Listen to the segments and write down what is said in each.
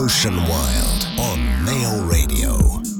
Ocean Wild on Mail Radio.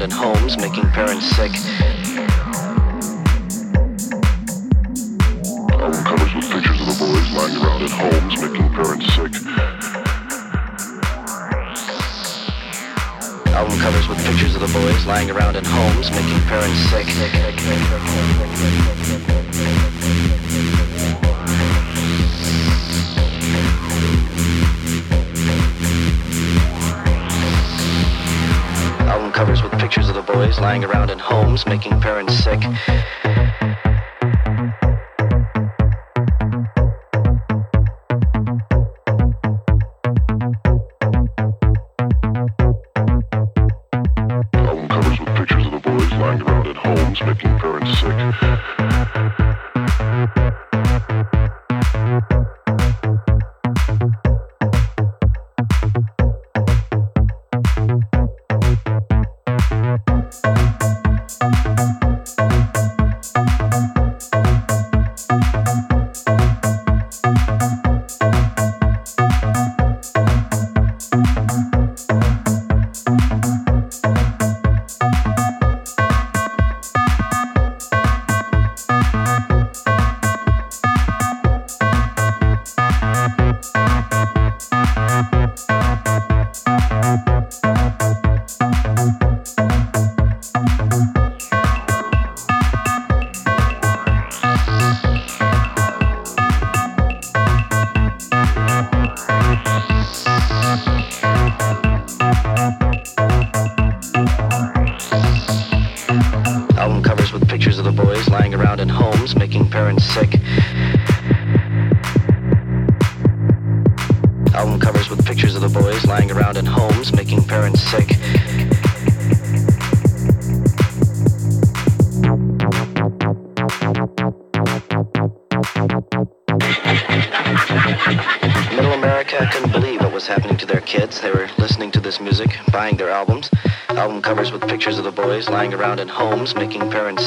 Around in homes, making parents sick. Album covers with pictures of the boys lying around in homes, making parents sick. Album covers with pictures of the boys lying around in homes, making parents sick. Lying around in homes, making parents sick.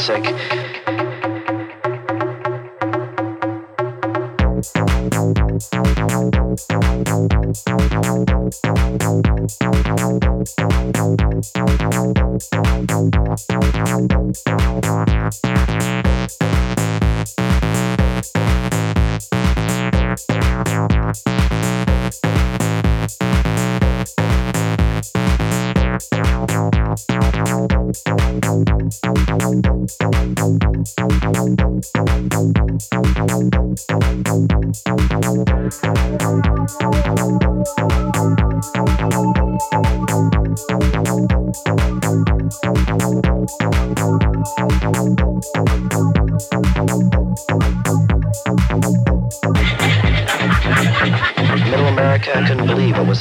Sick.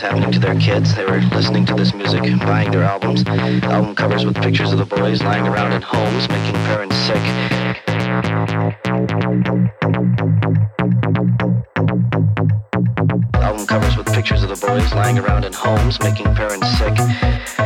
Happening to their kids. They were listening to this music, buying their albums. Album covers with pictures of the boys lying around in homes, making parents sick. Album covers with pictures of the boys lying around in homes, making parents sick.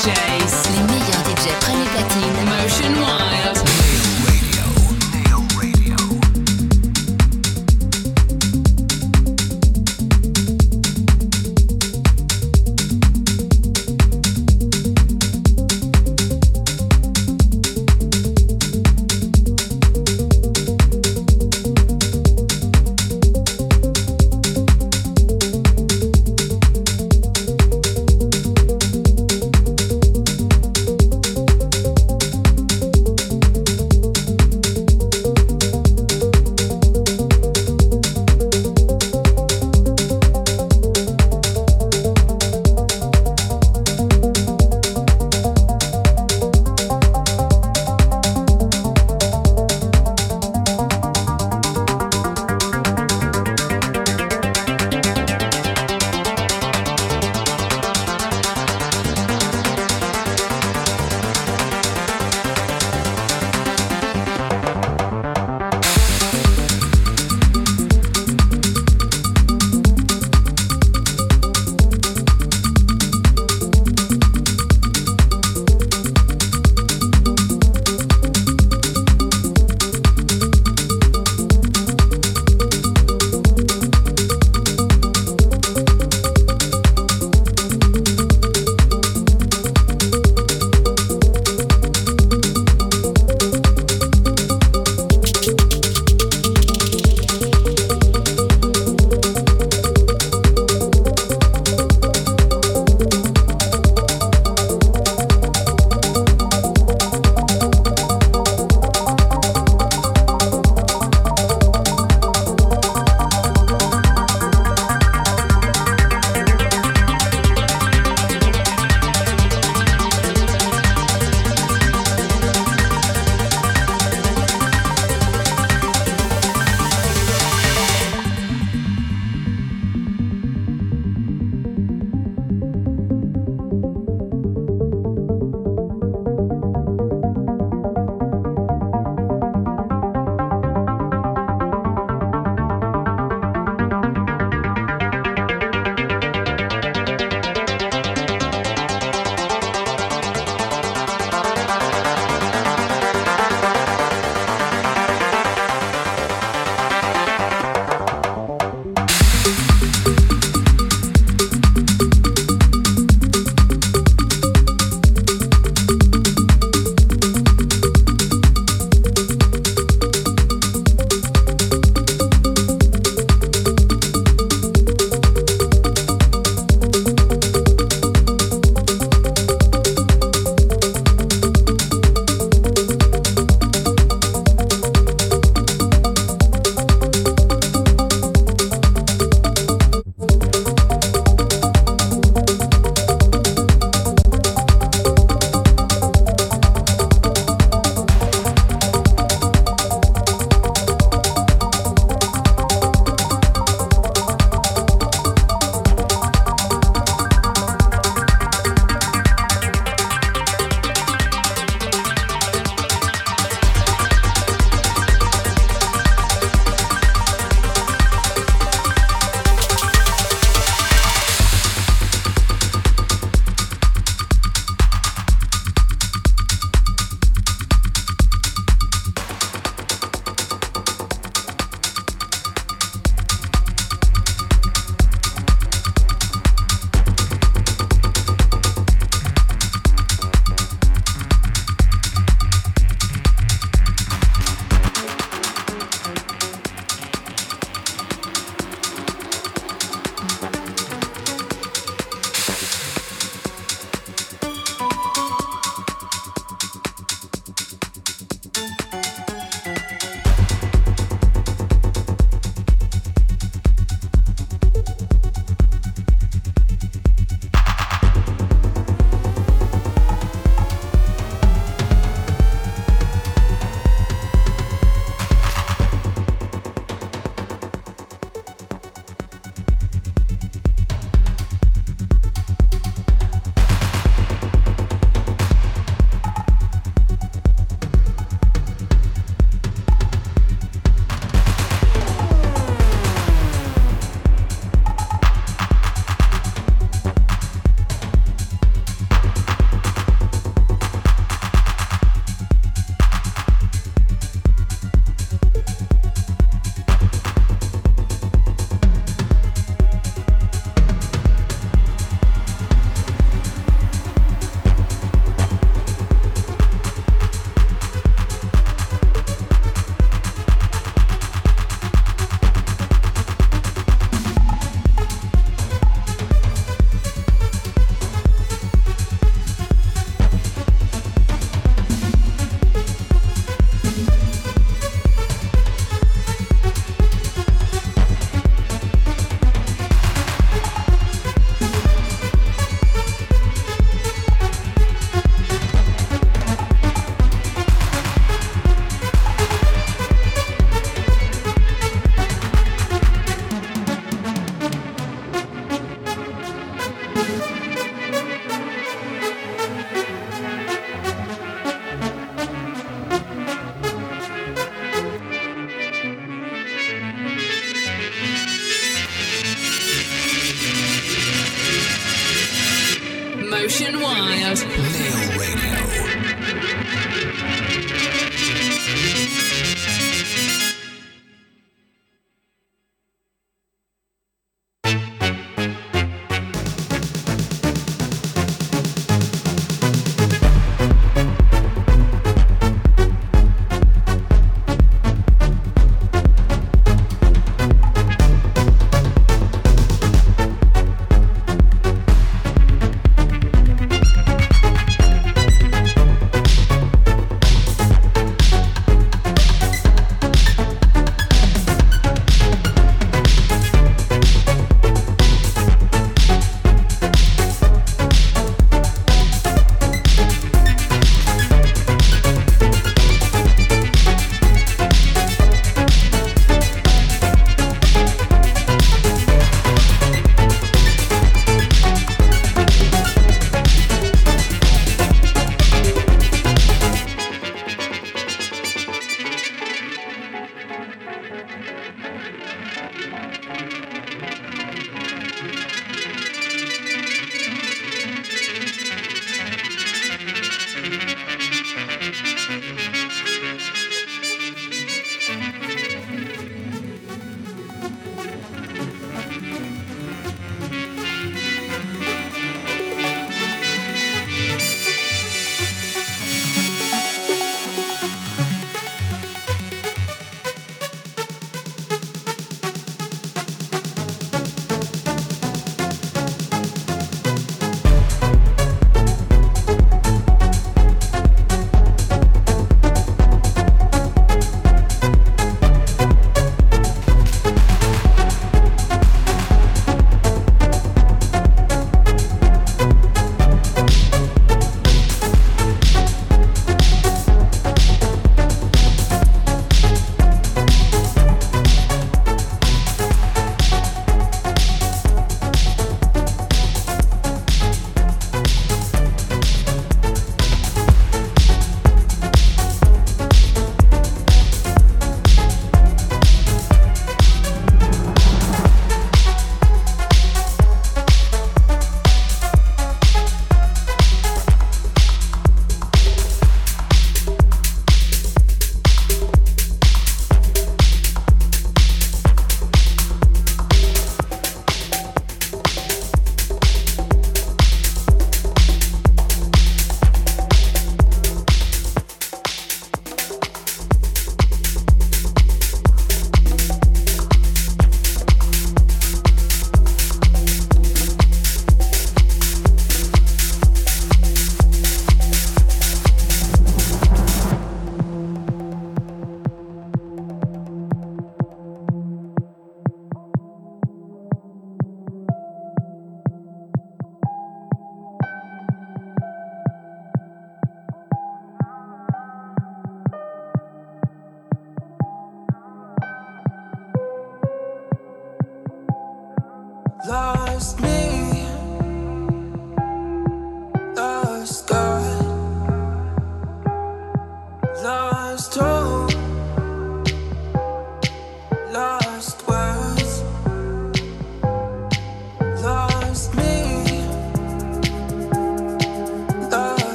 DJ.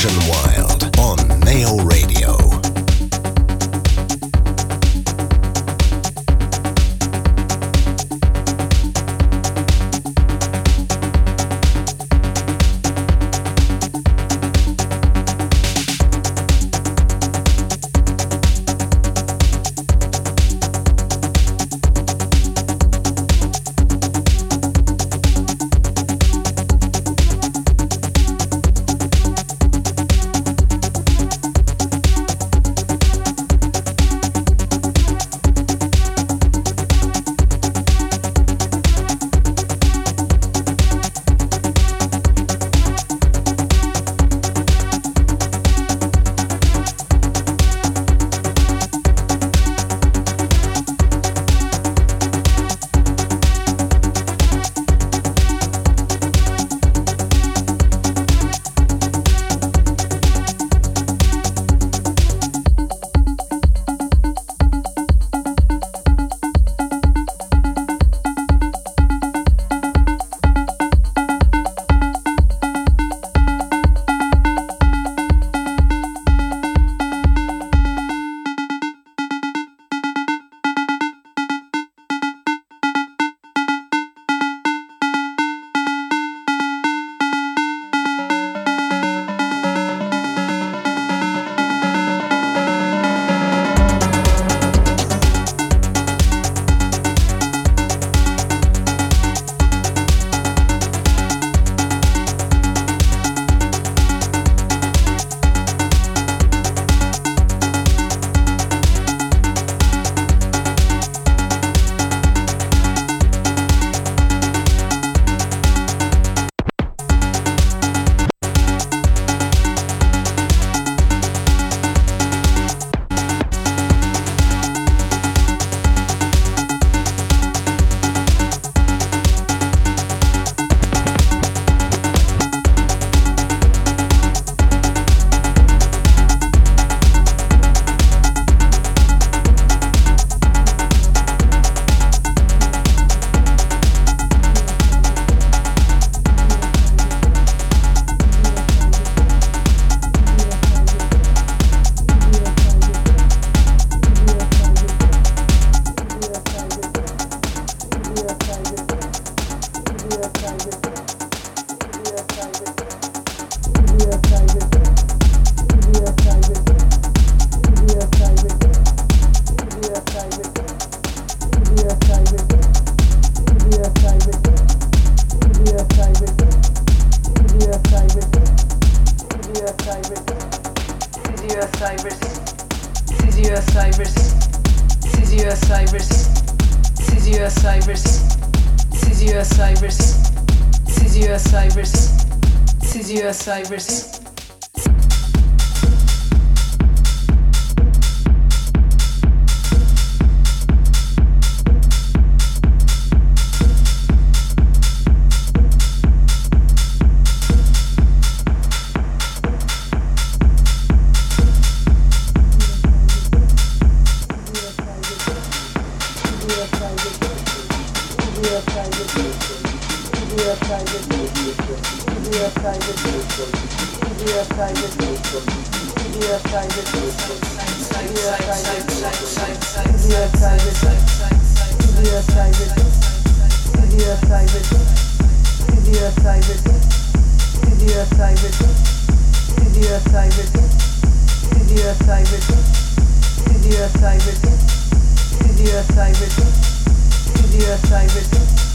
Session 1. Video cyber, video cyber,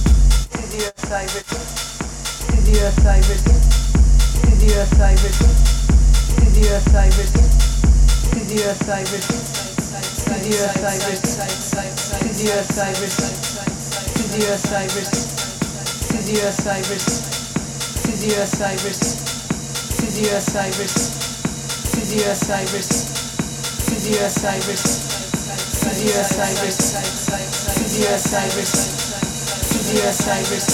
Cyrus. Cynthia Cyrus,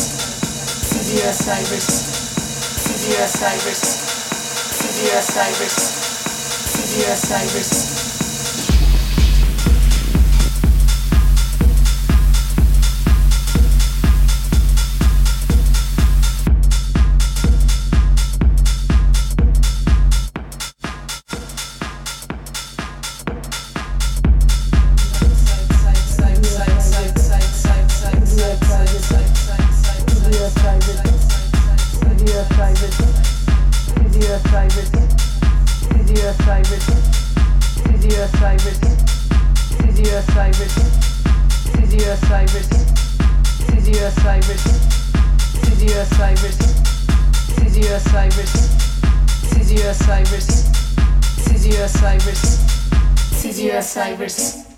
Cynthia Cyrus, Cynthia Cyrus, Cynthia Cyrus, Cynthia Cyrus. dear Cyrus.